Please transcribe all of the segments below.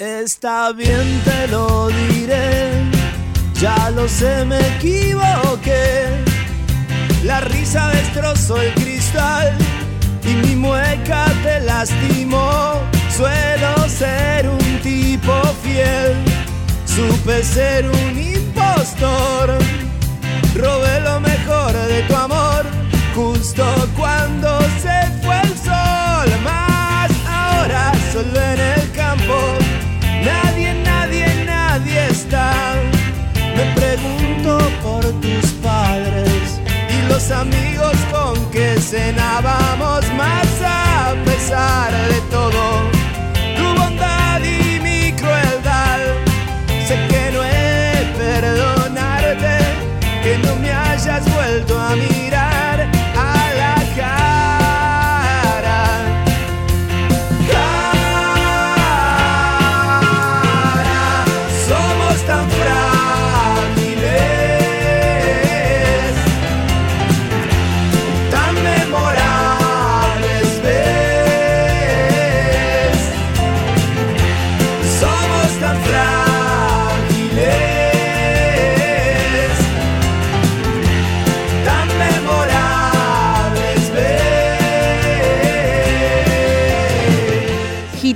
Está bien, te lo diré. Ya lo sé, me equivoqué. La risa destrozó el cristal y mi mueca te lastimó. Suelo ser un tipo fiel, supe ser un impostor. Robé lo mejor de tu amor, justo cuando se fue el sol. Más ahora solo en el campo, pregunto por tus padres y los amigos con que cenábamos más a pesar de todo. Tu bondad y mi crueldad, sé que no he perdonarte, que no me hayas vuelto a mirar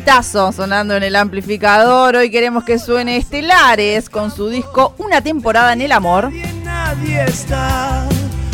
ves. Gitazo sonando en el amplificador. Hoy queremos que suene Estelares con su disco Una temporada en el amor. Nadie, nadie está.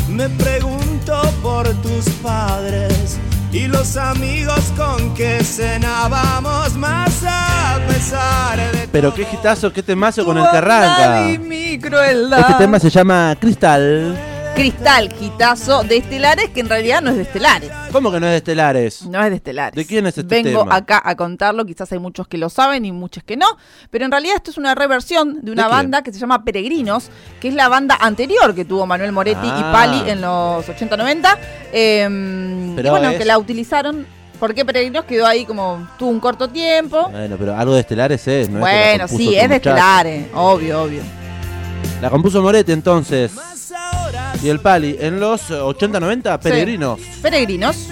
Me pregunto por tus padres y los amigos con que cenábamos más a pesar de Pero qué hitazo, qué temazo con el que arranca. bondad y mi crueldad. Este tema se llama Cristal. Cristal, gitazo de Estelares, que en realidad no es de Estelares. ¿Cómo que no es de Estelares? No es de Estelares. ¿De quién es este Vengo tema? acá a contarlo, quizás hay muchos que lo saben y muchos que no, pero en realidad esto es una reversión de una banda que se llama Peregrinos, que es la banda anterior que tuvo Manuel Moretti y Ah. Pali en los 80-90. eh, Pero y bueno, es- que la utilizaron porque Peregrinos quedó ahí como tuvo un corto tiempo. Bueno, pero algo de Estelares es, ¿no? es que bueno, sí, es de. Estelares, obvio, obvio. La compuso Moretti entonces. Y el Pali, en los 80-90, Peregrinos. Peregrinos.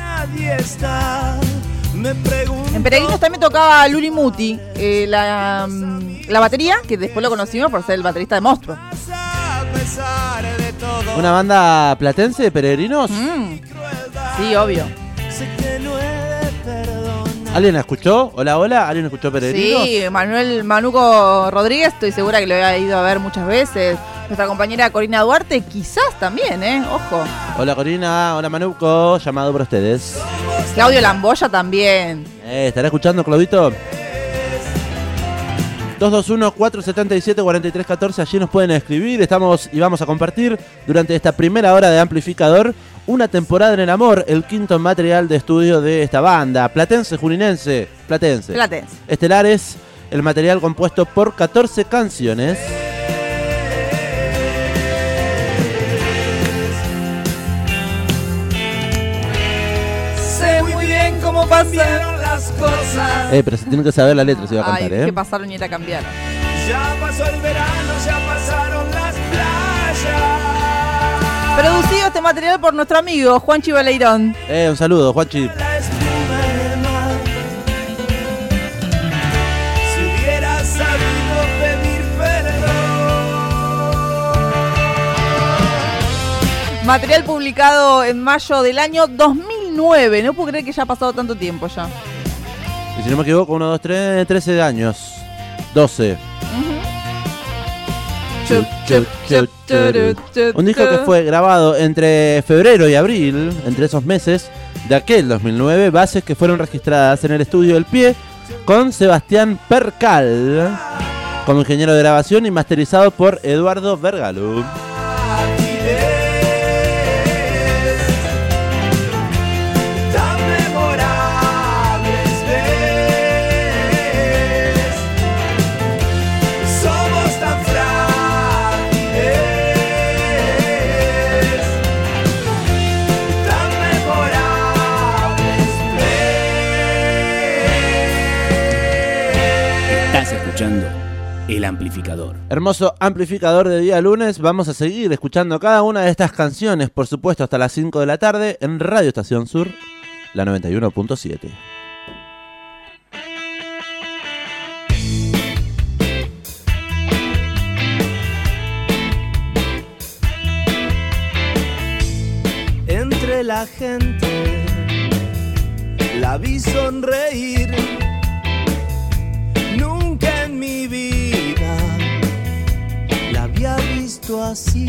En Peregrinos también tocaba Luli Muti, eh, la, mm, la batería, que después lo conocimos por ser el baterista de Monstruo. de. ¿Una banda platense, Peregrinos? Mm, sí, obvio. ¿Alguien la escuchó? Hola, hola. ¿Alguien escuchó Peregrinos? Sí, Manuel Manuco Rodríguez, estoy segura que lo he ido a ver muchas veces. Nuestra compañera Corina Duarte, quizás también, ¿eh? Ojo. Hola Corina, hola Manuco, llamado por ustedes. Claudio Lamboya también. Eh, ¿Estará escuchando, Claudito? 221-477-4314, allí nos pueden escribir. Estamos y vamos a compartir durante esta primera hora de amplificador una temporada en el amor, el quinto material de estudio de esta banda, platense, juninense, platense. Platense. Estelares, el material compuesto por 14 canciones. Sé muy bien cómo Cambiaron las cosas. Eh, pero se tienen que saber la letra si va a Ay, cantar, ¿eh? que pasaron y la cambiaron. Ya pasó el verano, ya pasaron las playas. Producido este material por nuestro amigo Juan Chivaleirón. Eh, un saludo, Juanchi. Material publicado en mayo del año 2009. No puedo creer que ya ha pasado tanto tiempo ya. Y si no me equivoco, 1, 2, 3, 13 años. 12. Chup, chup, chup, chup, Un disco que fue grabado entre febrero y abril, entre esos meses de aquel 2009, bases que fueron registradas en el estudio del pie con Sebastián Percal como ingeniero de grabación y masterizado por Eduardo Vergalú. El amplificador. Hermoso amplificador de día lunes. Vamos a seguir escuchando cada una de estas canciones, por supuesto, hasta las 5 de la tarde en Radio Estación Sur, la 91.7. Entre la gente la vi sonreír visto así.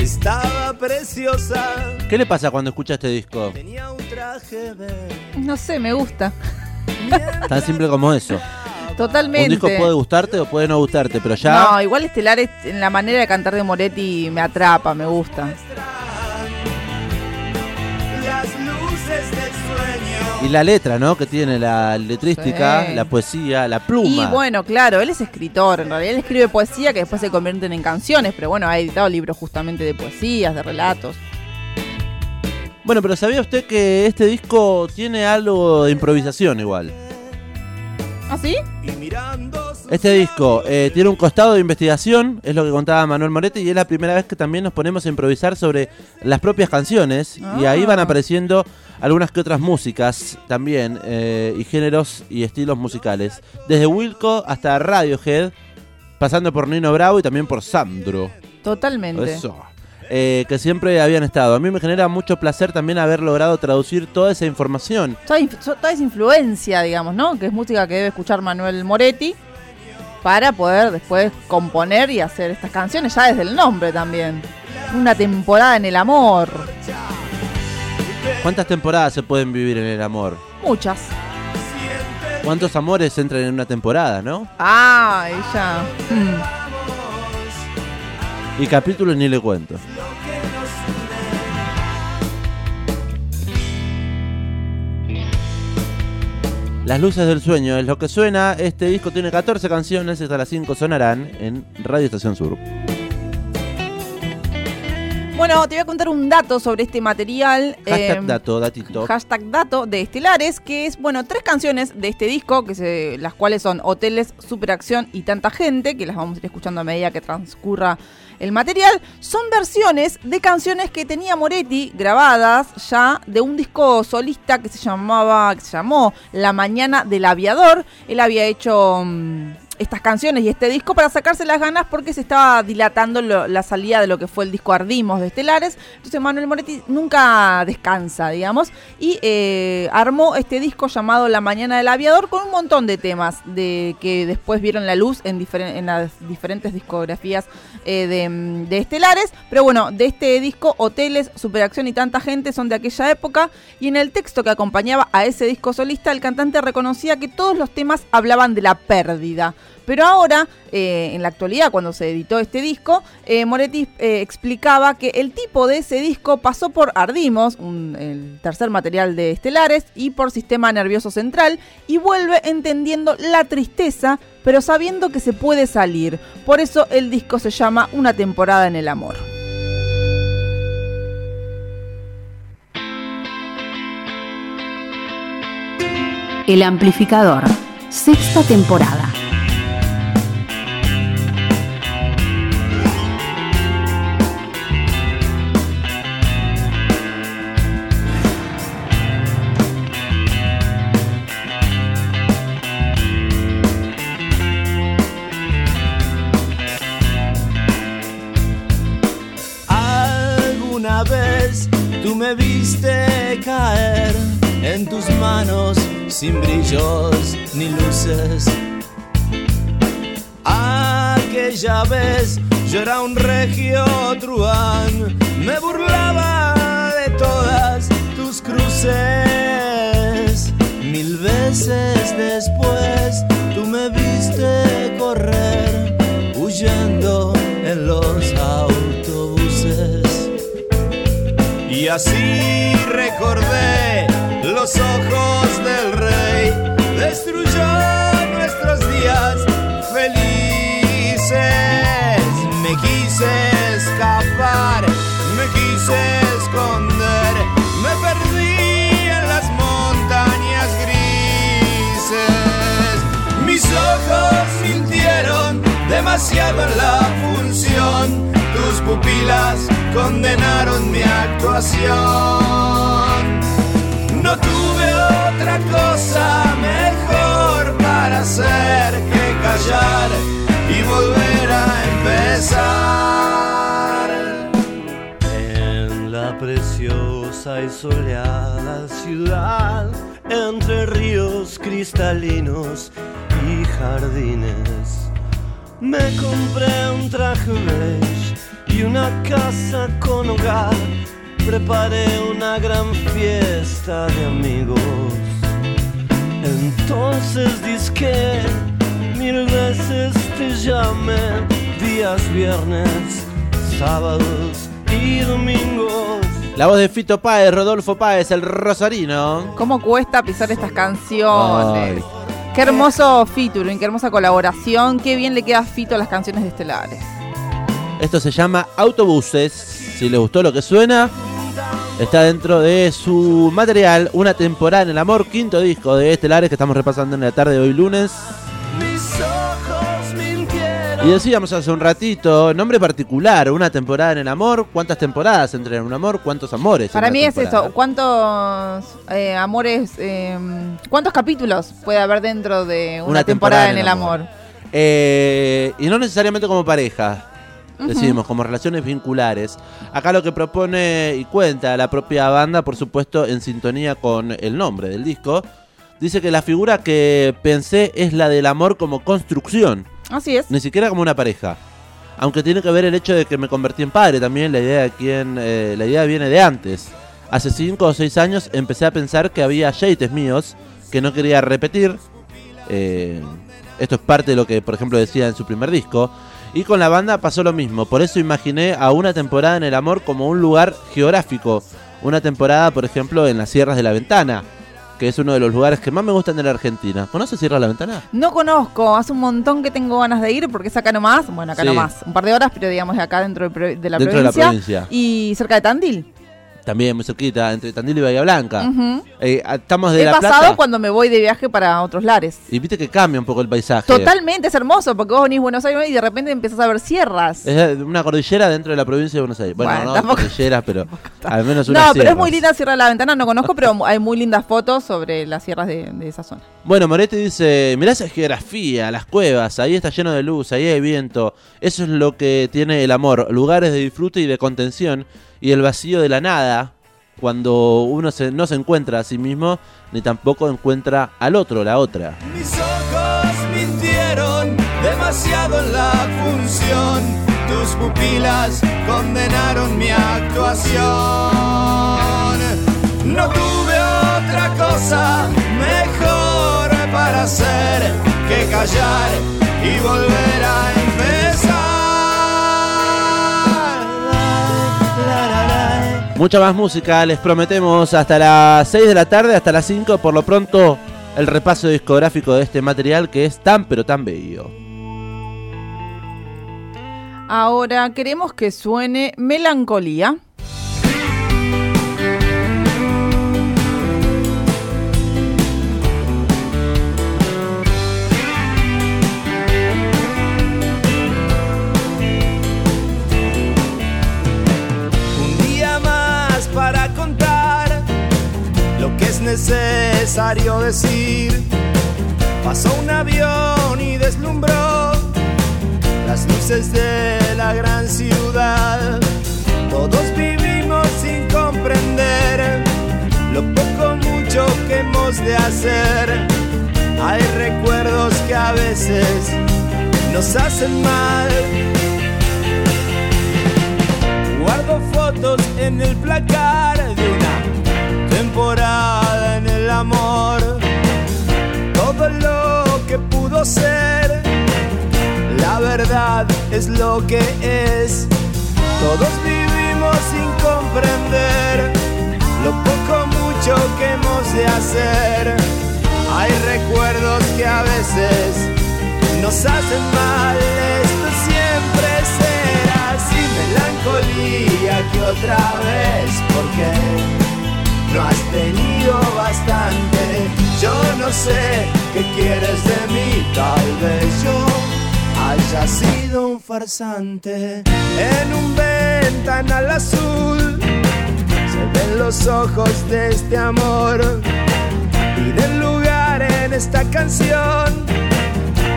Estaba preciosa. ¿Qué le pasa cuando escucha este disco? Tenía un traje verde. No sé, me gusta. Tan simple como eso. Totalmente. Un disco puede gustarte o puede no gustarte, pero ya No, igual Estelares en la manera de cantar de Moretti me atrapa, me gusta. Y la letra, ¿no? Que tiene la letrística, Sí. la poesía, la pluma. Y bueno, claro, él es escritor, en realidad él escribe poesía que después se convierten en canciones, pero bueno, ha editado libros justamente de poesías, de relatos. Bueno, pero ¿sabía usted que este disco tiene algo de improvisación igual? ¿Ah, sí? Este disco eh, tiene un costado de investigación, es lo que contaba Manuel Moretti, y es la primera vez que también nos ponemos a improvisar sobre las propias canciones, y ahí van Ah. apareciendo algunas que otras músicas también, eh, y géneros y estilos musicales, desde Wilco hasta Radiohead, pasando por Nino Bravo y también por Sandro. Totalmente. Eso. Eh, que siempre habían estado. A mí me genera mucho placer también haber logrado traducir toda esa información. Toda, inf- so- toda esa influencia, digamos, ¿no? Que es música que debe escuchar Manuel Moretti para poder después componer y hacer estas canciones, ya desde el nombre también. Una temporada en el amor. ¿Cuántas temporadas se pueden vivir en el amor? Muchas. ¿Cuántos amores entran en una temporada, no? Ah, ella. Mm. Y capítulos ni le cuento. Las luces del sueño es lo que suena. Este disco tiene 14 canciones, hasta las 5 sonarán en Radio Estación Sur. Bueno, te voy a contar un dato sobre este material. Hashtag em, dato, datito. Hashtag dato de Estelares, que es, bueno, tres canciones de este disco, que se, las cuales son Hoteles, Superacción y Tanta Gente, que las vamos a ir escuchando a medida que transcurra el material, son versiones de canciones que tenía Moretti grabadas ya de un disco solista que se llamaba, que se llamó La Mañana del Aviador. Él había hecho mm, estas canciones y este disco para sacarse las ganas porque se estaba dilatando la salida de lo que fue el disco Ardimos de Estelares. Entonces Manuel Moretti nunca descansa, digamos, y eh, armó este disco llamado La Mañana del Aviador con un montón de temas de que después vieron la luz en, diferen- en las diferentes discografías eh, de Estelares. Pero bueno, de este disco, Hoteles, Superacción y Tanta Gente son de aquella época. Y en el texto que acompañaba a ese disco solista, el cantante reconocía que todos los temas hablaban de la pérdida. Pero ahora, eh, en la actualidad, cuando se editó este disco, eh, Moretti eh, explicaba que el tipo de ese disco pasó por Ardimos, el tercer material de Estelares, y por Sistema Nervioso Central, y vuelve entendiendo la tristeza, pero sabiendo que se puede salir. Por eso el disco se llama Una temporada en el amor. El amplificador. Sexta temporada. Aquella vez yo era un regio truán, me burlaba de todas tus cruces. Mil veces después tú me viste correr, huyendo en los autobuses. Y así recordé quise escapar, me quise esconder, me perdí en las montañas grises. Mis ojos sintieron demasiado en la función, tus pupilas condenaron mi actuación. No tuve otra cosa mejor para hacer que callar En la preciosa y soleada ciudad, entre ríos cristalinos y jardines. Me compré un traje beige y una casa con hogar. Preparé una gran fiesta de amigos. Entonces disque mil veces te llamé días viernes, sábados y domingos. La voz de Fito Páez, Rodolfo Páez, el Rosarino. ¿Cómo cuesta pisar estas canciones? Ay. Qué hermoso featuring, qué hermosa colaboración, qué bien le queda a Fito a las canciones de Estelares. Esto se llama Autobuses. Si les gustó lo que suena, está dentro de su material Una temporada en el amor, quinto disco de Estelares que estamos repasando en la tarde de hoy lunes. Y decíamos hace un ratito, nombre particular, Una temporada en el amor. ¿Cuántas temporadas entre un amor? ¿Cuántos amores? en Para mí es temporada? eso, ¿cuántos eh, amores, eh, cuántos capítulos puede haber dentro de una, temporada, en el amor? Eh, y no necesariamente como pareja, decimos, como relaciones vinculares. Acá lo que propone y cuenta la propia banda, por supuesto, en sintonía con el nombre del disco, dice que la figura que pensé es la del amor como construcción, Así es. ni siquiera como una pareja. Aunque tiene que ver el hecho de que me convertí en padre también, la idea de quién, eh, la idea viene de antes. Hace 5 o 6 años empecé a pensar que había yates míos que no quería repetir. Eh, esto es parte de lo que, por ejemplo, decía en su primer disco. Y con la banda pasó lo mismo. Por eso imaginé a una temporada en el amor como un lugar geográfico. Una temporada, por ejemplo, en las Sierras de la Ventana, que es uno de los lugares que más me gustan de la Argentina. ¿Conoces Sierras de la Ventana? No conozco, hace un montón que tengo ganas de ir porque es acá nomás, bueno, acá Sí. nomás, un par de horas, pero digamos de acá dentro de, de la, Dentro de la provincia. Y cerca de Tandil. También muy cerquita, entre Tandil y Bahía Blanca. Ujú. Eh, estamos de He La pasado Plata. cuando me voy de viaje para otros lares. Y viste que cambia un poco el paisaje. Totalmente, es hermoso porque vos venís a Buenos Aires y de repente empezás a ver sierras. Es una cordillera dentro de la provincia de Buenos Aires. Bueno, Bueno, no tampoco- cordilleras, pero al menos No, una pero es muy linda Sierra de la Ventana, no conozco, pero hay muy lindas fotos sobre las sierras de, de esa zona. Bueno, Moretti dice, mirá esa geografía, las cuevas, ahí está lleno de luz, ahí hay viento. Eso es lo que tiene el amor, lugares de disfrute y de contención y el vacío de la nada, cuando uno se- no se encuentra a sí mismo ni tampoco encuentra al otro, la otra. Mis ojos mintieron demasiado en la función. Tus pupilas condenaron mi actuación. No tuve otra cosa mejor para hacer que callar y volver a Mucha más música, les prometemos hasta las 6 de la tarde, hasta las 5, por lo pronto el repaso discográfico de este material que es tan pero tan bello. Ahora queremos que suene Melancolía. Necesario decir. Pasó un avión y deslumbró las luces de la gran ciudad. Todos vivimos sin comprender lo poco mucho que hemos de hacer. Hay recuerdos que a veces nos hacen mal. Guardo fotos en el placar de una temporada amor. Todo lo que pudo ser, la verdad es lo que es. Todos vivimos sin comprender lo poco mucho que hemos de hacer. Hay recuerdos que a veces nos hacen mal. Esto siempre será así, melancolía que otra vez, porque no has tenido bastante. Yo no sé qué quieres de mí, tal vez yo haya sido un farsante en un ventanal azul. Se ven los ojos de este amor. Piden lugar en esta canción.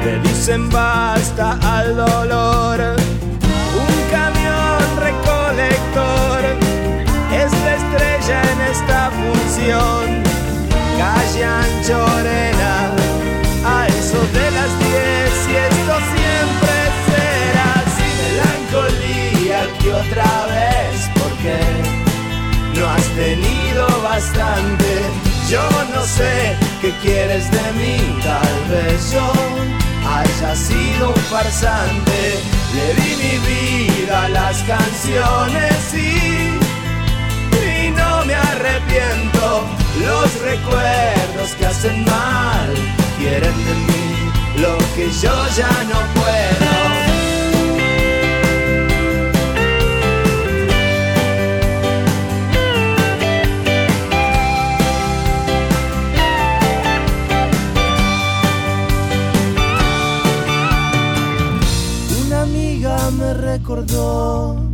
Le dicen basta al dolor. Un camión recolector calle Anchorena a eso de las 10 y esto siempre será. Así melancolía que otra vez porque no has tenido bastante. Yo no sé qué quieres de mí tal vez yo haya sido un farsante. Le di mi vida a las canciones y no me arrepiento. Los recuerdos que hacen mal quieren de mí lo que yo ya no puedo. Una amiga me recordó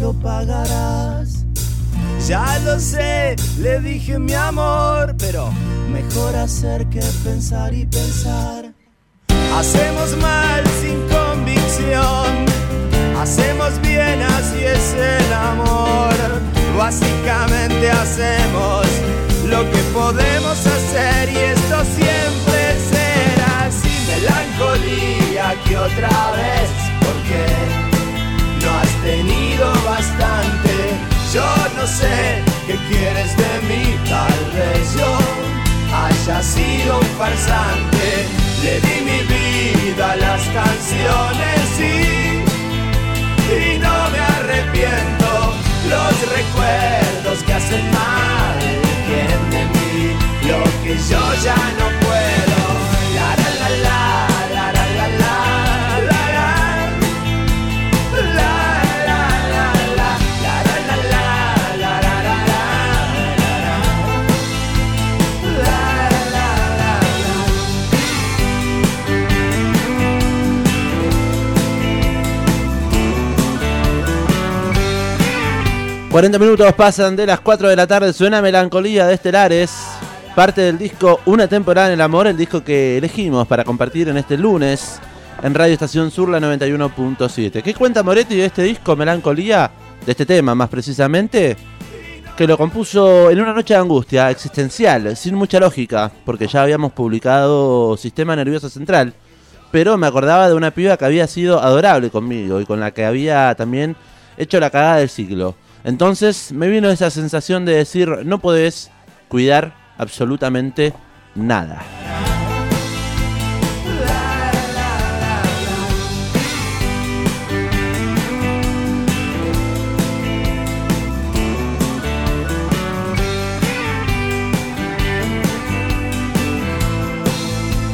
lo pagarás. Ya lo sé, le dije mi amor, pero mejor hacer que pensar y pensar. Hacemos mal sin convicción, hacemos bien, así es el amor. Básicamente hacemos lo que podemos hacer y esto siempre será así. Melancolía que otra vez, sé qué quieres de mí, tal vez yo haya sido un farsante. Le di mi vida a las canciones y, y no me arrepiento. Los recuerdos que hacen mal quieren de mí lo que yo ya no 40 minutos pasan de las 4 de la tarde, suena Melancolía de Estelares, parte del disco Una temporada en el amor, el disco que elegimos para compartir en este lunes en Radio Estación Sur la 91.7. ¿Qué cuenta Moretti de este disco Melancolía? De este tema más precisamente, que lo compuso en una noche de angustia existencial, sin mucha lógica, porque ya habíamos publicado Sistema Nervioso Central, pero me acordaba de una piba que había sido adorable conmigo y con la que había también hecho la cagada del siglo. Entonces me vino esa sensación de decir, no podés cuidar absolutamente nada.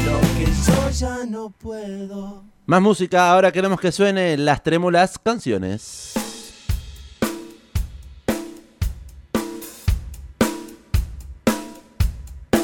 Lo que yo ya no puedo. Más música, ahora queremos que suene las trémulas canciones.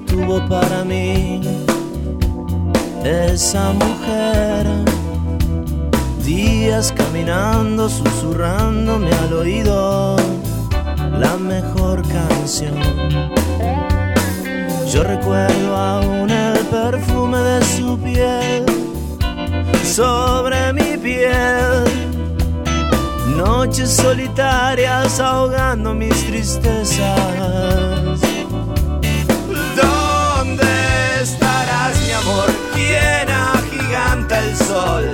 Tuvo para mí. Esa mujer, días caminando, susurrándome al oído la mejor canción. Yo recuerdo aún el perfume de su piel sobre mi piel. Noches solitarias ahogando mis tristezas. Sol?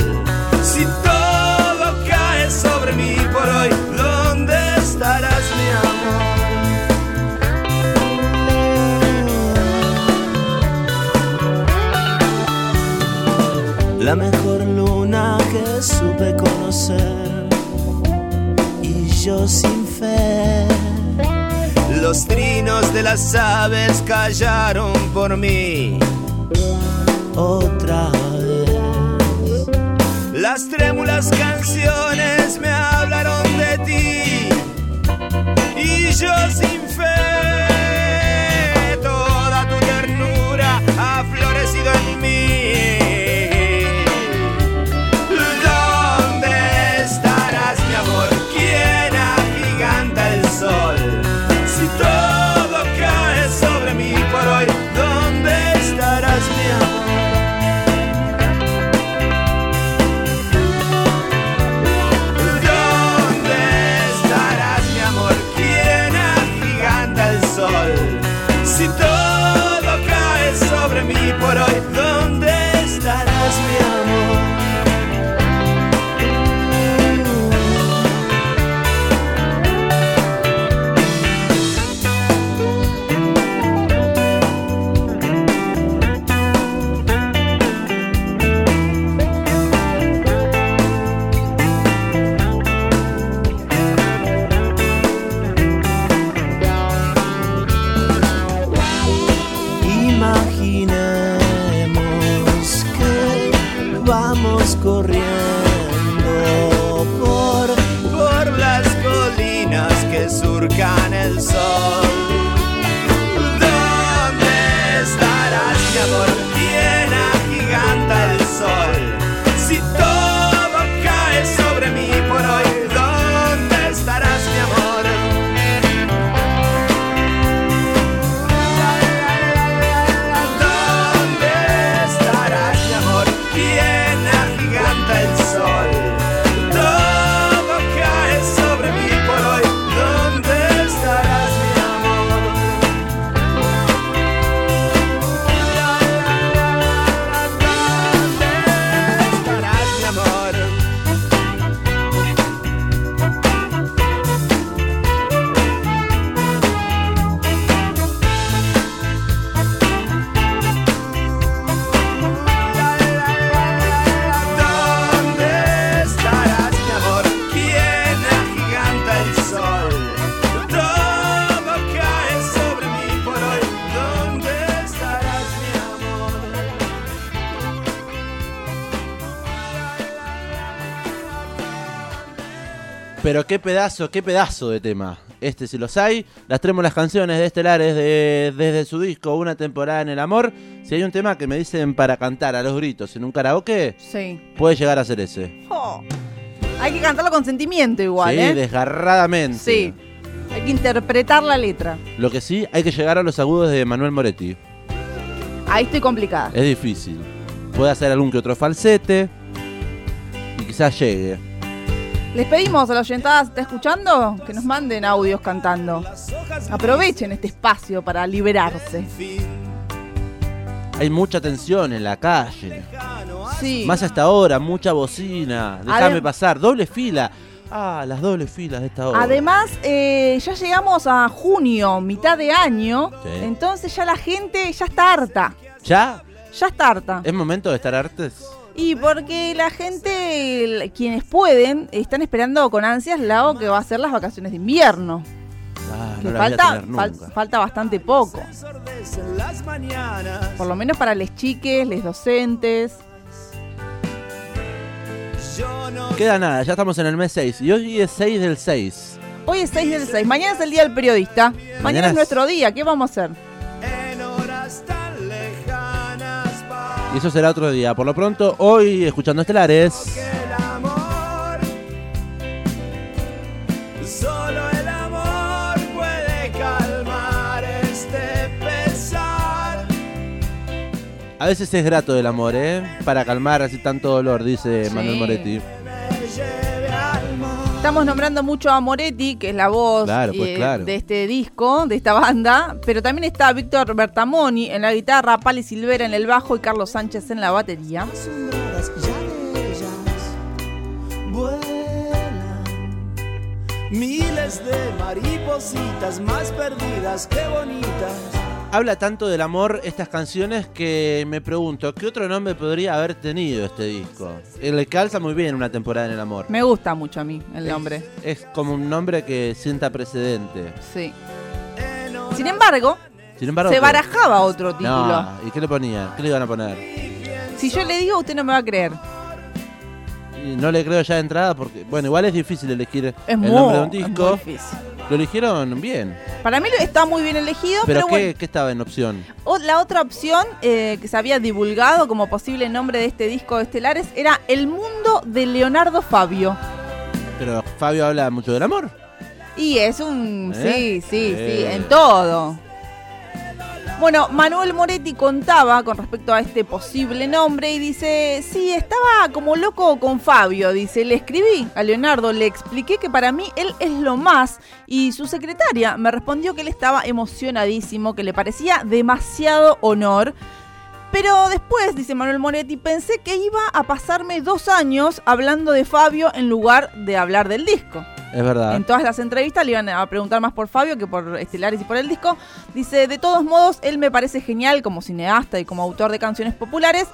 Si todo cae sobre mí por hoy, ¿dónde estarás, mi amor? La mejor luna que supe conocer y yo sin fe. Los trinos de las aves callaron por mí otra Las trémulas canciones me hablaron de ti y yo sin fe. Pero qué pedazo, qué pedazo de tema. Este si los hay. Las las canciones de Estelares de, desde su disco Una temporada en el amor. Si hay un tema que me dicen para cantar a los gritos en un karaoke, Sí. puede llegar a ser ese. Oh. Hay que cantarlo con sentimiento igual, sí, ¿eh? desgarradamente. Sí. Hay que interpretar la letra. Lo que sí, hay que llegar a los agudos de Manuel Moretti. Ahí estoy complicada. Es difícil. Puede hacer algún que otro falsete. Y quizás llegue. Les pedimos a la oyentada, ¿está escuchando? Que nos manden audios cantando. Aprovechen este espacio para liberarse. Hay mucha tensión en la calle. Sí. Más hasta ahora, mucha bocina. Déjame Adem- pasar. Doble fila. Ah, las dobles filas de esta hora. Además, eh, ya llegamos a junio, mitad de año. Sí. Entonces ya la gente ya está harta. ¿Ya? Ya está harta. ¿Es momento de estar artes? Y porque la gente, quienes pueden, están esperando con ansias lo que va a ser las vacaciones de invierno. Ah, Que no falta, fal- falta bastante poco. Por lo menos para les chiques, les docentes. Yo no Queda nada, ya estamos en el mes 6. Y hoy es 6 del 6. Hoy es 6 del 6. Mañana es el día del periodista. Mañana, Mañana es es- nuestro día. ¿Qué vamos a hacer? Y eso será otro día. Por lo pronto, hoy escuchando estelares. este. A veces es grato el amor, ¿eh? Para calmar así tanto dolor, dice Sí. Manuel Moretti. Estamos nombrando mucho a Moretti, que es la voz Claro, pues, eh, claro. de este disco, de esta banda. Pero también está Víctor Bertamoni en la guitarra, Pali Silvera en el bajo y Carlos Sánchez en la batería. Miles de maripositas más perdidas que bonitas Habla tanto del amor estas canciones que me pregunto, ¿qué otro nombre podría haber tenido este disco? Le calza muy bien una temporada en el amor. Me gusta mucho a mí el nombre. Es como un nombre que sienta precedente. Sí. Sin embargo, Sin embargo, se ¿qué? barajaba otro título. No, ¿y qué le ponían? ¿Qué le iban a poner? Si yo le digo, usted no me va a creer. No le creo ya de entrada porque, bueno, igual es difícil elegir Es el muy, nombre de un es muy disco. difícil. Lo eligieron bien. Para mí está muy bien elegido, Pero, pero, ¿qué, bueno. qué estaba en opción? O- la otra opción eh, que se había divulgado como posible nombre de este disco de Estelares era El Mundo de Leonardo Fabio. Pero Fabio habla mucho del amor. Y es un... ¿Eh? Sí, sí, Eh. sí, en todo. Bueno, Manuel Moretti contaba con respecto a este posible nombre y dice, sí, estaba como loco con Fabio, dice, le escribí a Leonardo, le expliqué que para mí él es lo más y su secretaria me respondió que él estaba emocionadísimo, que le parecía demasiado honor. Pero después, dice Manuel Moretti, pensé que iba a pasarme dos años hablando de Fabio en lugar de hablar del disco. Es verdad. En todas las entrevistas le iban a preguntar más por Fabio que por Estelares y por el disco. Dice, de todos modos, él me parece genial como cineasta y como autor de canciones populares.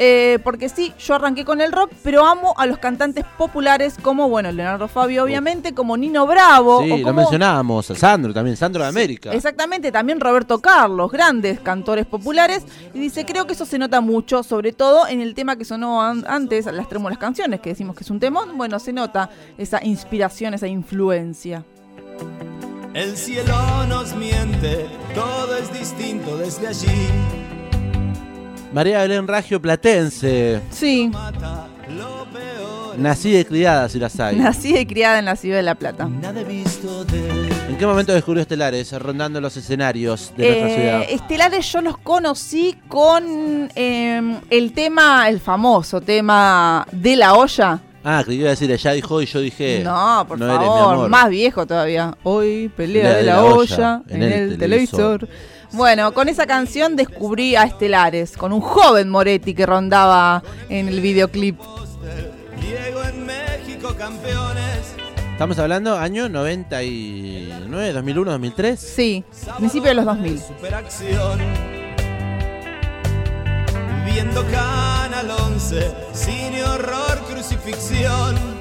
Eh, porque sí, yo arranqué con el rock, pero amo a los cantantes populares como, bueno, Leonardo Fabio, obviamente, como Nino Bravo. sí, o lo mencionábamos. A Sandro también, Sandro de América. Exactamente, también Roberto Carlos, grandes cantores populares. Y dice, creo que eso se nota mucho, sobre todo en el tema que sonó an- antes, las trémulas canciones, que decimos que es un temón. Bueno, se nota esa inspiración, esa influencia. El cielo nos miente, todo es distinto desde allí. María Belén Ragio Platense. Sí. Nacida y criada, si las hay. nacida y criada en la ciudad de La Plata. ¿En qué momento descubrió Estelares rondando los escenarios de nuestra Eh, ciudad? Estelares yo los conocí con eh, el tema, el famoso tema de la olla. Ah, que iba a decir, ella dijo y yo dije. No, por no eres mi favor, amor. más viejo todavía. Hoy pelea de la, olla, en, el, televisor. Bueno, con esa canción descubrí a Estelares, con un joven Moretti que rondaba en el videoclip. Diego en México, campeones. Estamos hablando año 99, 2001, 2003. Sí, principio de los 2000. Superacción. Viendo Canal 11, cine, horror, crucifixión.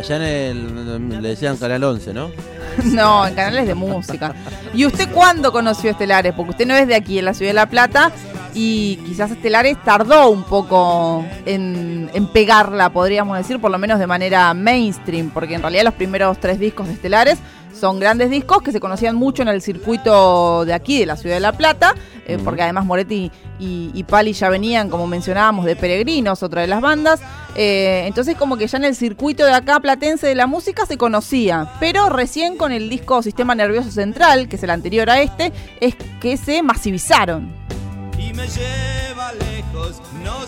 Allá en el. Le decían Canal 11, ¿no? No, en canales de música. ¿Y usted cuándo conoció Estelares? Porque usted no es de aquí, en la ciudad de La Plata, y quizás Estelares tardó un poco en, en pegarla, podríamos decir, por lo menos de manera mainstream, porque en realidad los primeros tres discos de Estelares son grandes discos que se conocían mucho en el circuito de aquí, de la ciudad de La Plata, eh, porque además Moretti y, y Pali ya venían, como mencionábamos, de Peregrinos, otra de las bandas. Eh, entonces como que ya en el circuito de acá platense de la música se conocía, pero recién con el disco Sistema Nervioso Central, que es el anterior a este, es que se masivizaron. Y me lleva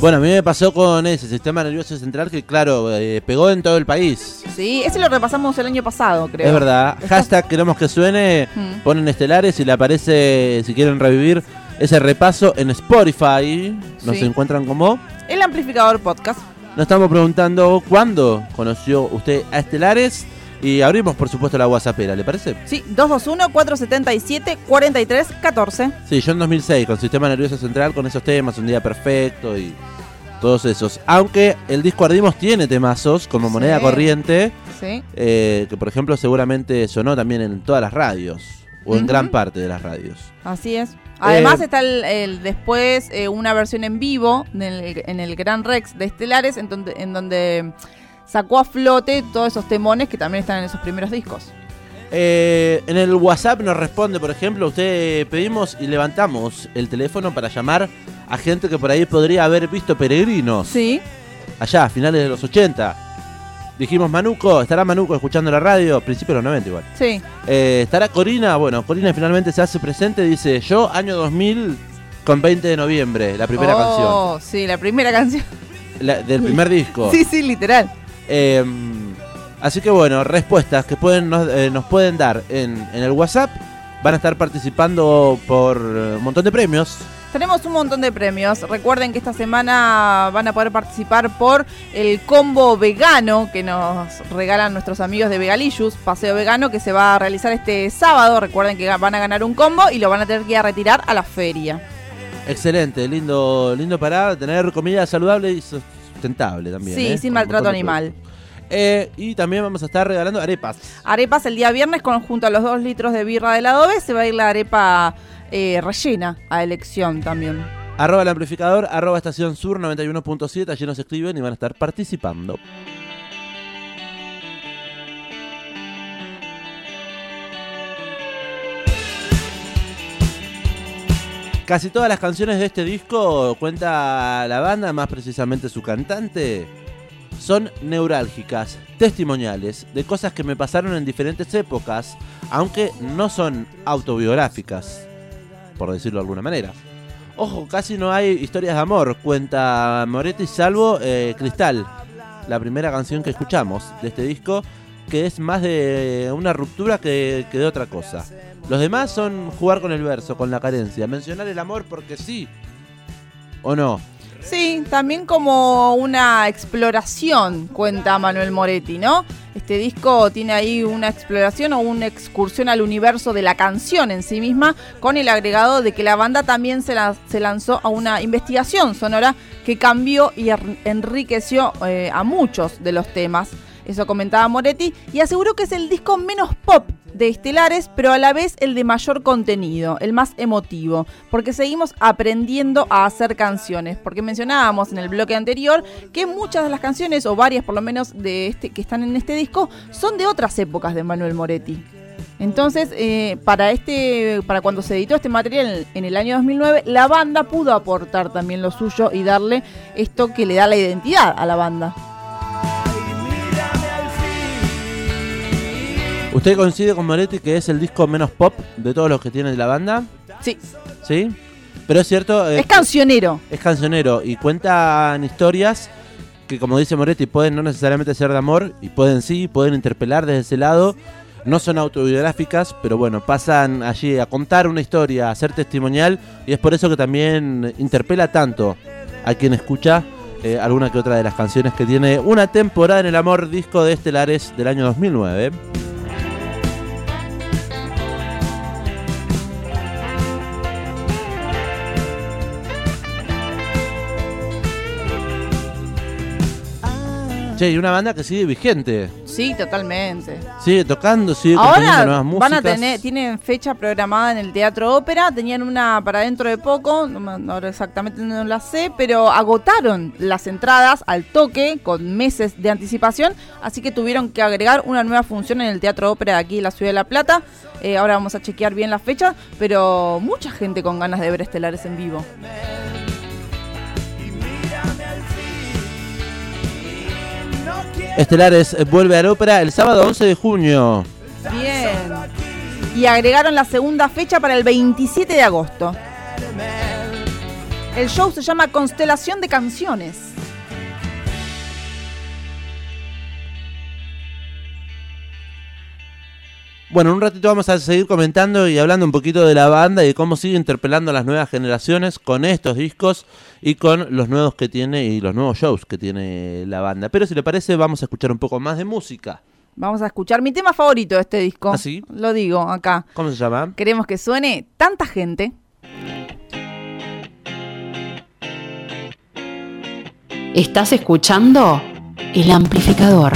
Bueno, a mí me pasó con ese sistema nervioso central que, claro, eh, pegó en todo el país. Sí, ese lo repasamos el año pasado, creo. Es verdad. Está- Hashtag queremos que suene. Mm. Ponen estelares y le aparece, si quieren revivir ese repaso en Spotify. Nos Sí. encuentran como. El amplificador podcast. Nos estamos preguntando cuándo conoció usted a Estelares. Y abrimos, por supuesto, la WhatsAppera, ¿le parece? Sí, 221-477-4314. Sí, yo en 2006, con Sistema Nervioso Central, con esos temas, Un Día Perfecto y todos esos. Aunque el disco Ardimos tiene temazos, como Sí. Moneda Corriente, Sí. eh, que por ejemplo seguramente sonó también en todas las radios, o en gran parte de las radios. Así es. Además Eh, está el, el- después eh, una versión en vivo en el, en el Gran Rex de Estelares, en donde, en donde sacó a flote todos esos temones que también están en esos primeros discos. Eh, en el WhatsApp nos responde, por ejemplo, usted pedimos y levantamos el teléfono para llamar a gente que por ahí podría haber visto peregrinos. Sí. Allá, a finales de los 80. Dijimos Manuco, estará Manuco escuchando la radio, principios de los 90 igual. Sí. Eh, estará Corina, bueno, Corina finalmente se hace presente, dice yo, año 2000 con 20 de noviembre, la primera canción. oh, Sí, la primera canción. La- del primer disco. Sí, sí, literal. Eh, así que bueno, respuestas que pueden nos, eh, nos pueden dar en, en el WhatsApp. Van a estar participando por eh, un montón de premios. Tenemos un montón de premios. Recuerden que esta semana van a poder participar por el combo vegano que nos regalan nuestros amigos de Vegalicious, paseo vegano que se va a realizar este sábado. Recuerden que van a ganar un combo y lo van a tener que ir a retirar a la feria. Excelente, lindo, lindo para tener comida saludable y sustentable también. Sí, ¿eh? sin maltrato de animal. Eh, y también vamos a estar regalando arepas. Arepas el día viernes con junto a los dos litros de birra del lado B se va a ir la arepa eh, rellena a elección también. Arroba el amplificador, arroba estación sur 91.7, allí nos escriben y van a estar participando. Casi todas las canciones de este disco, cuenta la banda, más precisamente su cantante, son neurálgicas, testimoniales, de cosas que me pasaron en diferentes épocas, aunque no son autobiográficas, por decirlo de alguna manera. Ojo, casi no hay historias de amor, cuenta Moretti, salvo eh, Cristal, la primera canción que escuchamos de este disco, que es más de una ruptura que, de otra cosa. Los demás son jugar con el verso, con la carencia, mencionar el amor porque sí o no. Sí, también como una exploración, cuenta Manuel Moretti, ¿no? Este disco tiene ahí una exploración o una excursión al universo de la canción en sí misma, con el agregado de que la banda también se, la- se lanzó a una investigación sonora que cambió y enriqueció eh, a muchos de los temas. Eso comentaba Moretti y aseguró que es el disco menos pop de Estelares, pero a la vez el de mayor contenido, el más emotivo, porque seguimos aprendiendo a hacer canciones, porque mencionábamos en el bloque anterior que muchas de las canciones, o varias por lo menos de este que están en este disco, son de otras épocas de Manuel Moretti. Entonces, eh, para este, para cuando se editó este material en el año 2009, la banda pudo aportar también lo suyo y darle esto que le da la identidad a la banda. ¿Usted coincide con Moretti que es el disco menos pop de todos los que tiene la banda? Sí, ¿Sí? Pero es cierto, eh, es cancionero. es cancionero y cuentan historias que, como dice Moretti, pueden no necesariamente ser de amor y pueden sí, pueden interpelar desde ese lado. No son autobiográficas, pero bueno, pasan allí a contar una historia, a ser testimonial y es por eso que también interpela tanto a quien escucha eh, alguna que otra de las canciones que tiene una temporada en el amor disco de Estelares del año 2009. Che, y una banda que sigue vigente. Sí, totalmente. Sigue tocando, sigue Ahora nuevas músicas. van a tener, tienen fecha programada en el Teatro Ópera, tenían una para dentro de poco, no, exactamente no la sé, pero agotaron las entradas al toque con meses de anticipación, así que tuvieron que agregar una nueva función en el Teatro Ópera de aquí de la Ciudad de La Plata. Eh, ahora vamos a chequear bien la fecha, pero mucha gente con ganas de ver estelares en vivo. Estelares vuelve a la ópera el sábado 11 de junio. Bien. Y agregaron la segunda fecha para el 27 de agosto. El show se llama Constelación de Canciones. Bueno, en un ratito vamos a seguir comentando y hablando un poquito de la banda y de cómo sigue interpelando a las nuevas generaciones con estos discos y con los nuevos que tiene y los nuevos shows que tiene la banda. Pero si le parece, vamos a escuchar un poco más de música. Vamos a escuchar mi tema favorito de este disco. ¿Ah, sí? Lo digo acá. ¿Cómo se llama? Queremos que suene tanta gente. Estás escuchando El Amplificador.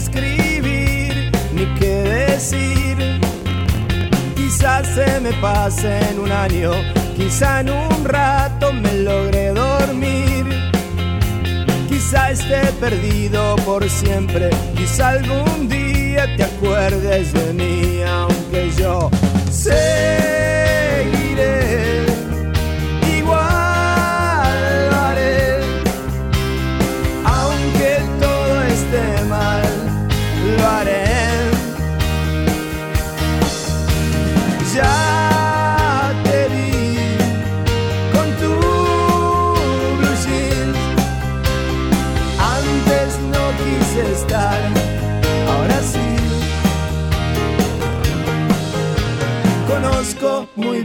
Escribir, ni qué decir. Quizás se me pase en un año, quizá en un rato me logre dormir. Quizá esté perdido por siempre, quizá algún día te acuerdes de mí, aunque yo seguiré.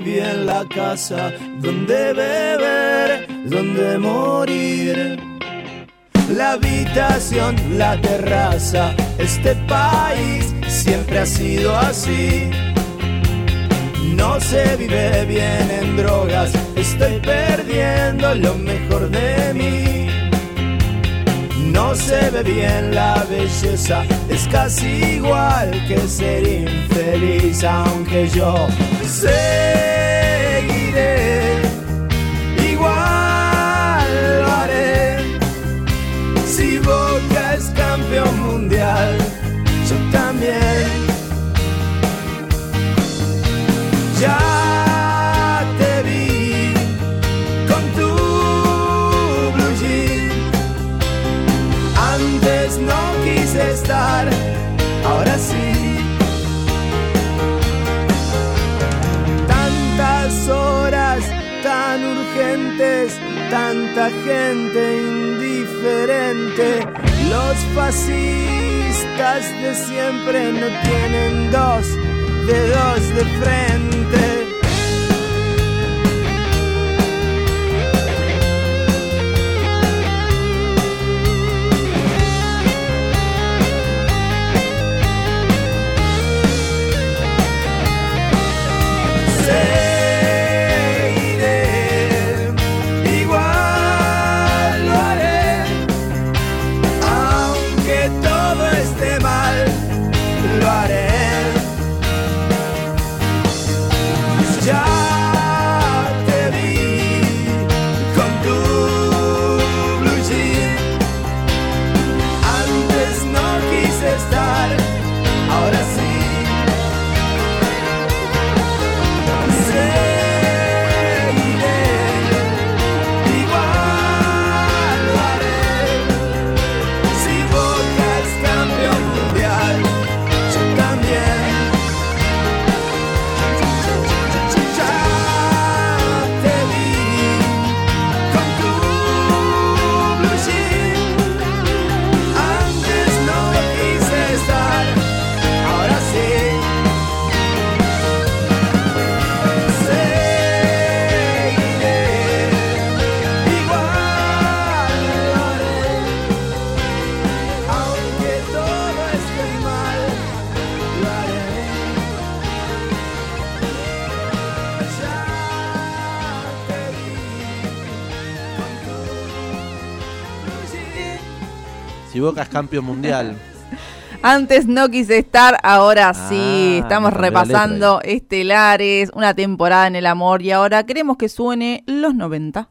Bien la casa donde beber, donde morir. la habitación, la terraza, este país siempre ha sido así. No se vive bien en drogas, estoy perdiendo lo mejor de mí. No se ve bien la belleza, es casi igual que ser infeliz, aunque yo seguiré. Igual lo haré. Si Boca es campeón mundial, yo también. Ya ahora sí. Tantas horas tan urgentes, tanta gente indiferente. Los fascistas de siempre no tienen dos dedos de frente. Boca es campeón mundial. Antes no quise estar, ahora sí. Ah, Estamos repasando Estelares, una temporada en el amor y ahora queremos que suene los 90.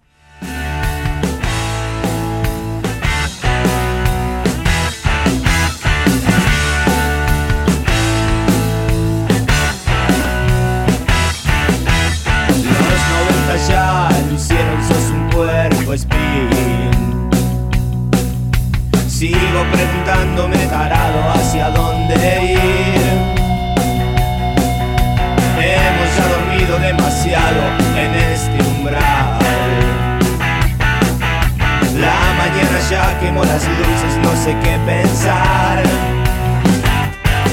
Las luces, no sé qué pensar.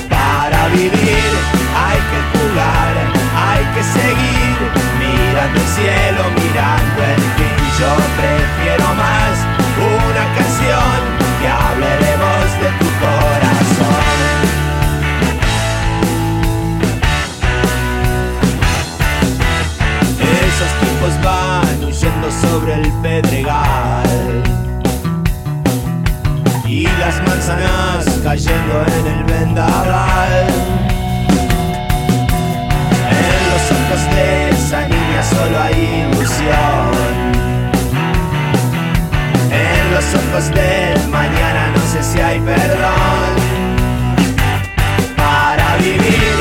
Para vivir hay que jugar, hay que seguir mirando el cielo, mirando el fin. Yo prefiero más una canción que hable de vos, de tu corazón. Esos tipos van huyendo sobre el pedregal cayendo en el vendaval. En los ojos de esa niña solo hay ilusión. En los ojos del mañana no sé si hay perdón. Para vivir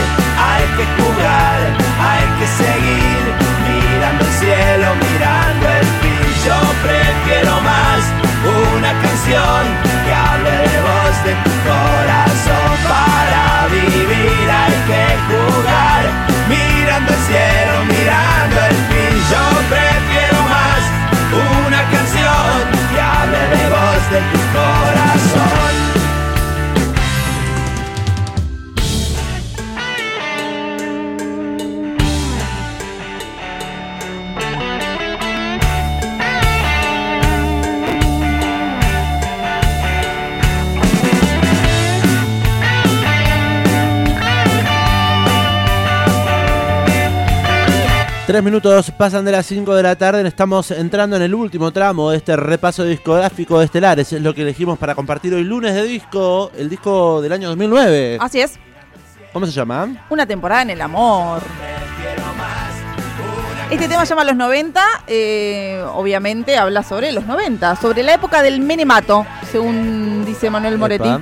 hay que jugar, hay que seguir mirando el cielo, mirando el fin. Yo prefiero corazón para vivir hay que jugar. Mirando el cielo mirando el fin yo prefiero más una canción que hable de vos de Tres minutos pasan de las 5 de la tarde, estamos entrando en el último tramo de este repaso discográfico de Estelares, es lo que elegimos para compartir hoy lunes de disco, el disco del año 2009. Así es, ¿Cómo se llama? una temporada en el amor. Este tema se llama Los 90, eh, obviamente habla sobre los 90, sobre la época del menemato, según dice Manuel Moretti. Epa.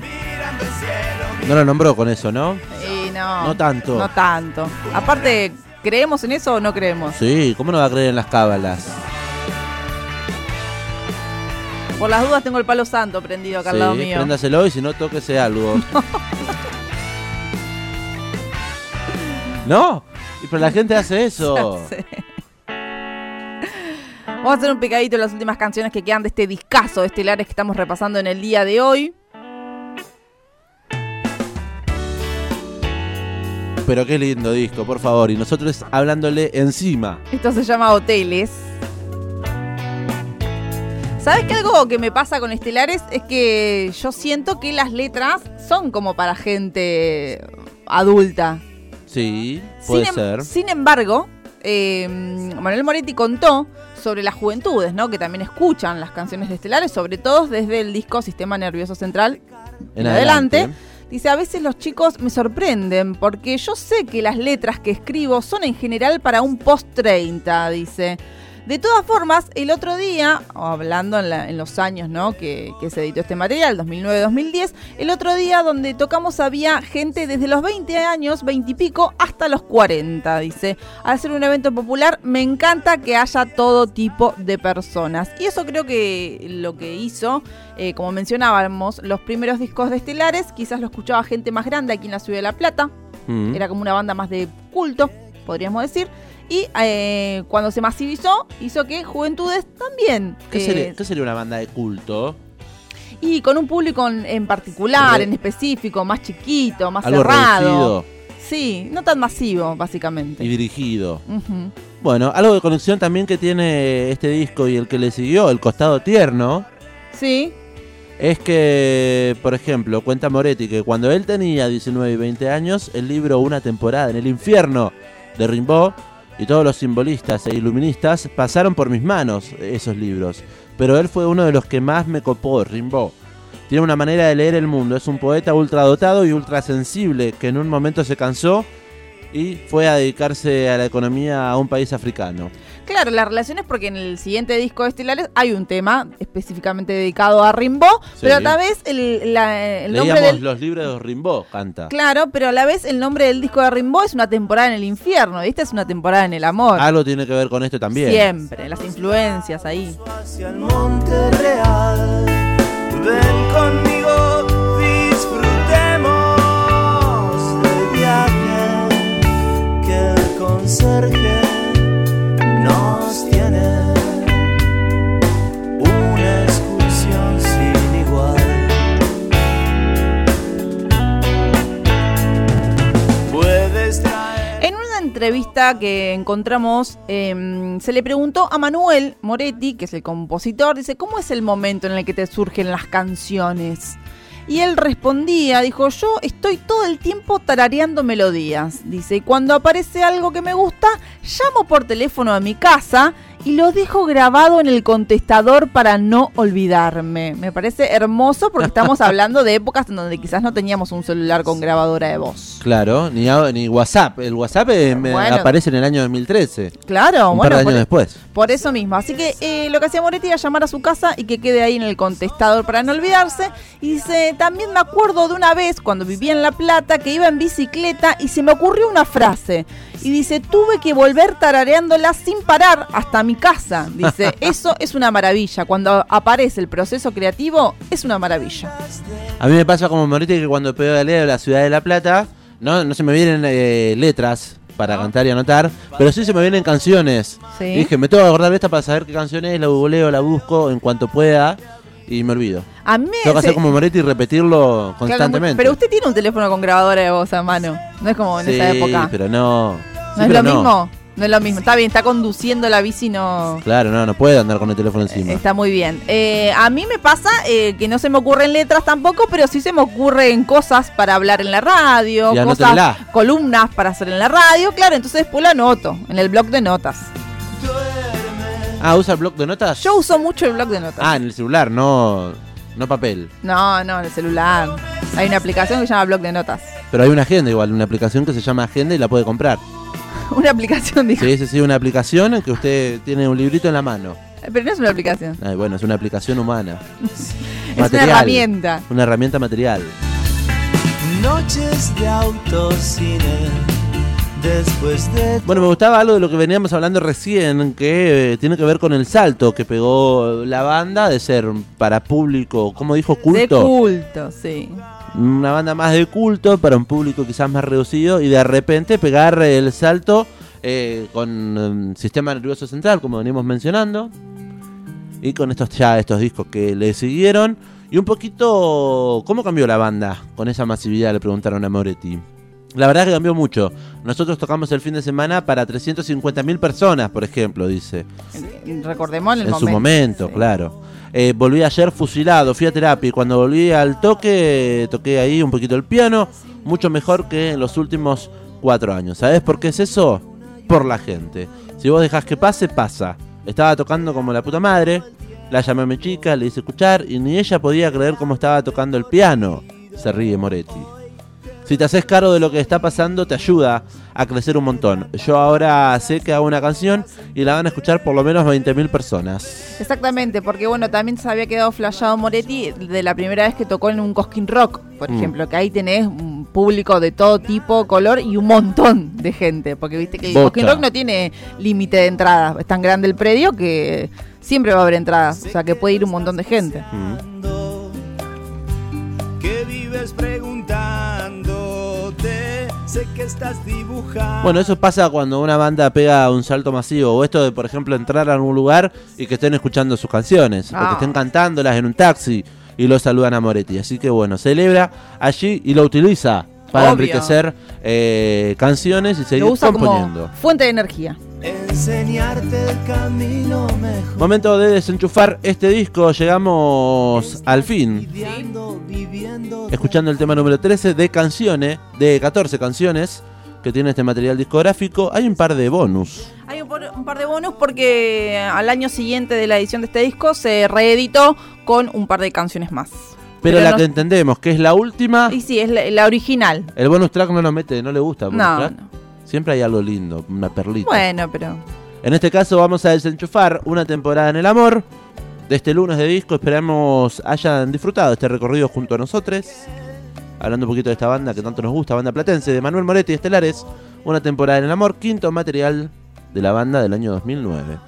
No lo nombró con eso, ¿no? Y no, No tanto. No tanto. Aparte, ¿creemos en eso o no creemos? Sí, ¿cómo no va a creer en las cábalas? Por las dudas tengo el palo santo prendido acá al lado Sí, mío. préndaselo y si no, tóquese algo. ¿No? Y pero la gente hace eso. Vamos a hacer un picadito de las últimas canciones que quedan de este discazo de estelares que estamos repasando en el día de hoy. Pero qué lindo disco, por favor. Y nosotros hablándole encima. Esto se llama Hoteles. ¿Sabes que algo que me pasa con Estelares es que yo siento que las letras son como para gente adulta? Sí, puede sin, em- ser. sin embargo, eh, Manuel Moretti contó sobre las juventudes, ¿no? Que también escuchan las canciones de Estelares, sobre todo desde el disco Sistema Nervioso Central en, adelante. Dice, a veces los chicos me sorprenden porque yo sé que las letras que escribo son en general para un post 30, dice. De todas formas, el otro día, hablando en, la- en los años ¿no? que, que se editó este material, 2009-2010, el otro día donde tocamos había gente desde los 20 años, 20 y pico, hasta los 40, dice. Al ser un evento popular, me encanta que haya todo tipo de personas. Y eso creo que lo que hizo, eh, como mencionábamos, los primeros discos de Estelares, quizás lo escuchaba gente más grande aquí en la ciudad de La Plata, Mm. era como una banda más de culto, podríamos decir. Y eh, cuando se masivizó, hizo que Juventudes también. ¿Qué, eh, sería, qué sería una banda de culto? y con un público en, en particular, Re- en específico, más chiquito, más Algo cerrado. reducido Sí, no tan masivo, básicamente. y dirigido. Bueno, algo de conexión también que tiene este disco y el que le siguió, El Costado Tierno, Sí, es que, por ejemplo, cuenta Moretti que cuando él tenía 19 y 20 años, el libro Una temporada en el infierno de Rimbaud y todos los simbolistas e iluministas pasaron por mis manos esos libros. Pero él fue uno de los que más me copó, Rimbaud. Tiene una manera de leer el mundo, es un poeta ultradotado y ultrasensible que en un momento se cansó y fue a dedicarse a la economía a un país africano. Claro, la relación es porque en el siguiente disco de Estelares hay un tema específicamente dedicado a Rimbaud, Sí. pero a la vez el, la- el nombre del... los libros de Rimbaud, canta. Claro, pero a la vez el nombre del disco de Rimbaud es una temporada en el infierno, y esta es una temporada en el amor. Algo tiene que ver con esto también. Siempre, las influencias ahí. hacia el monte real. Ven conmigo, disfrutemos del viaje que el conserje entrevista que encontramos, em, se le preguntó a Manuel Moretti, que es el compositor, dice, ¿cómo es el momento en el que te surgen las canciones? Y él respondía, dijo, yo estoy todo el tiempo tarareando melodías. Dice, y cuando aparece algo que me gusta, llamo por teléfono a mi casa y lo dejo grabado en el contestador para no olvidarme. Me parece hermoso porque estamos hablando de épocas en donde quizás no teníamos un celular con grabadora de voz. Claro, ni, ni WhatsApp. El WhatsApp eh, Bueno. aparece en el año 2013. Claro, un bueno, par de por- años después. Por eso mismo. Así que eh, lo que hacía Moretti era llamar a su casa y que quede ahí en el contestador para no olvidarse. Y dice, también me acuerdo de una vez cuando vivía en La Plata que iba en bicicleta y se me ocurrió una frase. Y dice, tuve que volver tarareándola sin parar hasta mi casa. Dice, eso es una maravilla. Cuando aparece el proceso creativo, es una maravilla. A mí me pasa como Moretti que cuando pedaleo la ciudad de La Plata, no, no se me vienen eh, letras para cantar y anotar, pero sí se me vienen canciones. Sí. Y dije, me tengo que acordar de esta para saber qué canción es, la googleo, la busco en cuanto pueda y me olvido. A mí. Tengo que hacer como Moretti y repetirlo claro, constantemente. pero usted tiene un teléfono con grabadora de voz a mano. No es como en esa época. pero no. ¿No Sí, es lo mismo? No es lo mismo. Está bien, está conduciendo la bici, no. Claro, no, no puede andar con el teléfono encima. Está muy bien. Eh, a mí me pasa eh, que no se me ocurren letras tampoco, pero sí se me ocurren cosas para hablar en la radio, cosas, columnas para hacer en la radio, claro, entonces después lo anoto en el blog de notas. Ah, ¿usa el bloc de notas? Yo uso mucho el blog de notas. Ah, en el celular, no, no papel. No, no, en el celular. Hay una aplicación que se llama blog de notas. Pero hay una agenda igual, una aplicación que se llama Agenda y la puede comprar. Una aplicación, dijo. Sí, sí, sí, una aplicación en que usted tiene un librito en la mano. Pero no es una aplicación. Ay, bueno, es una aplicación humana. Es una herramienta. Una herramienta material. Noches de autocine. Después de Bueno, me gustaba algo de lo que veníamos hablando recién, que eh, tiene que ver con el salto que pegó la banda de ser para público, como dijo, De culto. culto, sí. Una banda más de culto para un público quizás más reducido y de repente pegar el salto eh, con eh, sistema nervioso central, como venimos mencionando, y con estos ya estos discos que le siguieron. Y un poquito, ¿cómo cambió la banda con esa masividad? Le preguntaron a Moretti. La verdad que cambió mucho. Nosotros tocamos el fin de semana para 350.000 personas, por ejemplo, dice. Recordemos en el En momento. su momento, Sí. claro. Eh, volví ayer fusilado, fui a terapia y cuando volví al toque, toqué ahí un poquito el piano, mucho mejor que en los últimos cuatro años. ¿Sabes por qué es eso? Por la gente. Si vos dejás que pase, pasa. Estaba tocando como la puta madre, la llamé a mi chica, le hice escuchar y ni ella podía creer cómo estaba tocando el piano. Se ríe Moretti. Si te haces cargo de lo que está pasando, te ayuda a crecer un montón. Yo ahora sé que hago una canción y la van a escuchar por lo menos 20.000 personas. Exactamente, porque bueno, también se había quedado flashado Moretti de la primera vez que tocó en un Cosquín Rock, por Mm. ejemplo, que ahí tenés un público de todo tipo, color y un montón de gente, porque viste que el. Cosquín Rock no tiene límite de entradas, es tan grande el predio que siempre va a haber entradas, o sea que puede ir un montón de gente. Mm. que vives preguntándote. Sé que estás dibujando. Bueno, eso pasa cuando una banda pega un salto masivo. O esto de, por ejemplo, entrar a algún lugar y que estén escuchando sus canciones. O Ah. que estén cantándolas en un taxi y lo saludan a Moretti. Así que bueno, celebra allí y lo utiliza para Obvio. enriquecer eh, canciones y seguir Lo usa componiendo. como fuente de energía. Enseñarte el camino mejor. Momento de desenchufar este disco. Llegamos al fin. Viviendo, viviendo. Escuchando el tema número 13 de canciones, de 14 canciones que tiene este material discográfico. Hay un par de bonus. Hay un par, un par de bonus porque al año siguiente de la edición de este disco se reeditó con un par de canciones más. Pero, Pero la no- que entendemos, que es la última, Y sí, es la, la original. el bonus track no lo mete, no le gusta. el bonus No, track. no. Siempre hay algo lindo, una perlita. Bueno, pero En este caso vamos a desenchufar una temporada en el amor. De este lunes de disco esperamos hayan disfrutado este recorrido junto a nosotros. Hablando un poquito de esta banda que tanto nos gusta, banda platense de Manuel Moretti y Estelares. Una temporada en el amor, quinto material de la banda del año 2009.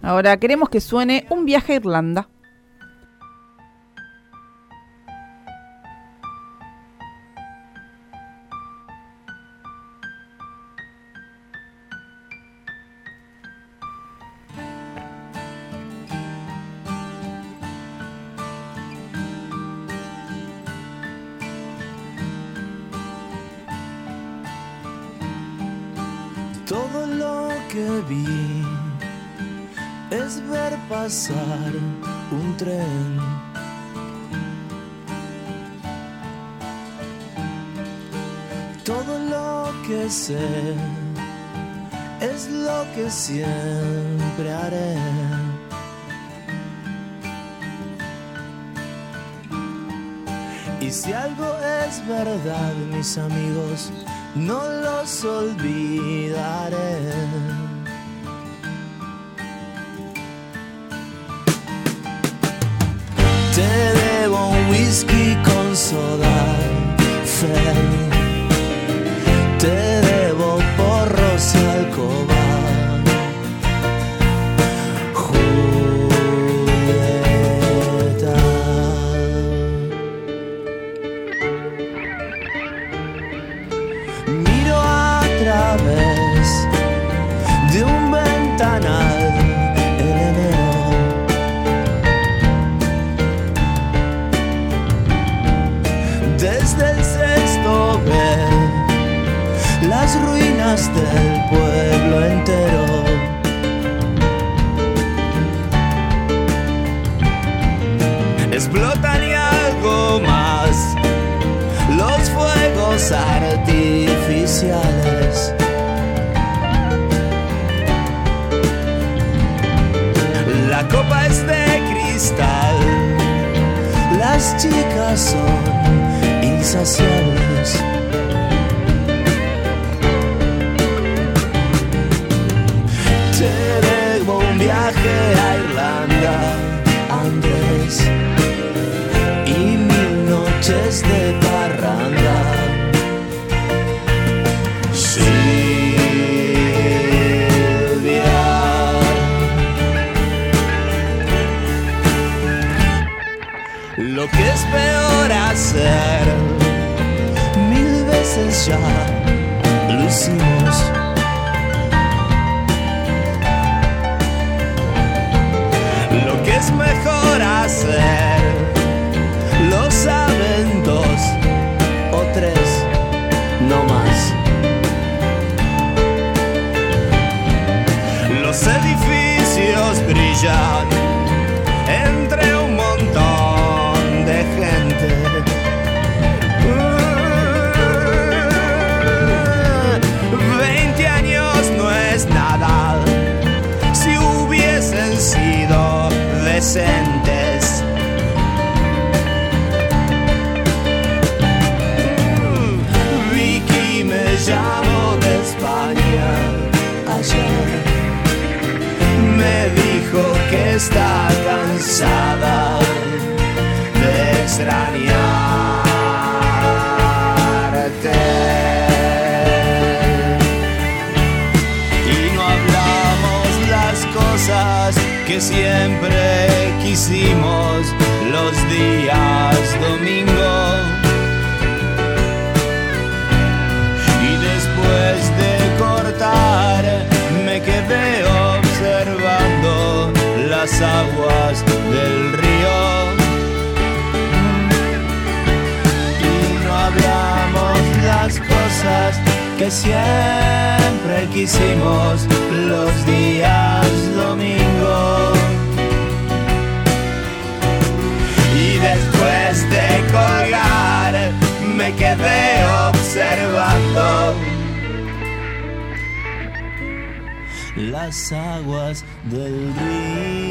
ahora queremos que suene un viaje a Irlanda. Es ver pasar un tren. Todo lo que sé es lo que siempre haré. Y si algo es verdad, mis amigos, no los olvidaré. Te debo un whisky con soda, Fer. Te debo porros y. siempre quisimos los días domingo. Y después de colgar me quedé observando las aguas del río.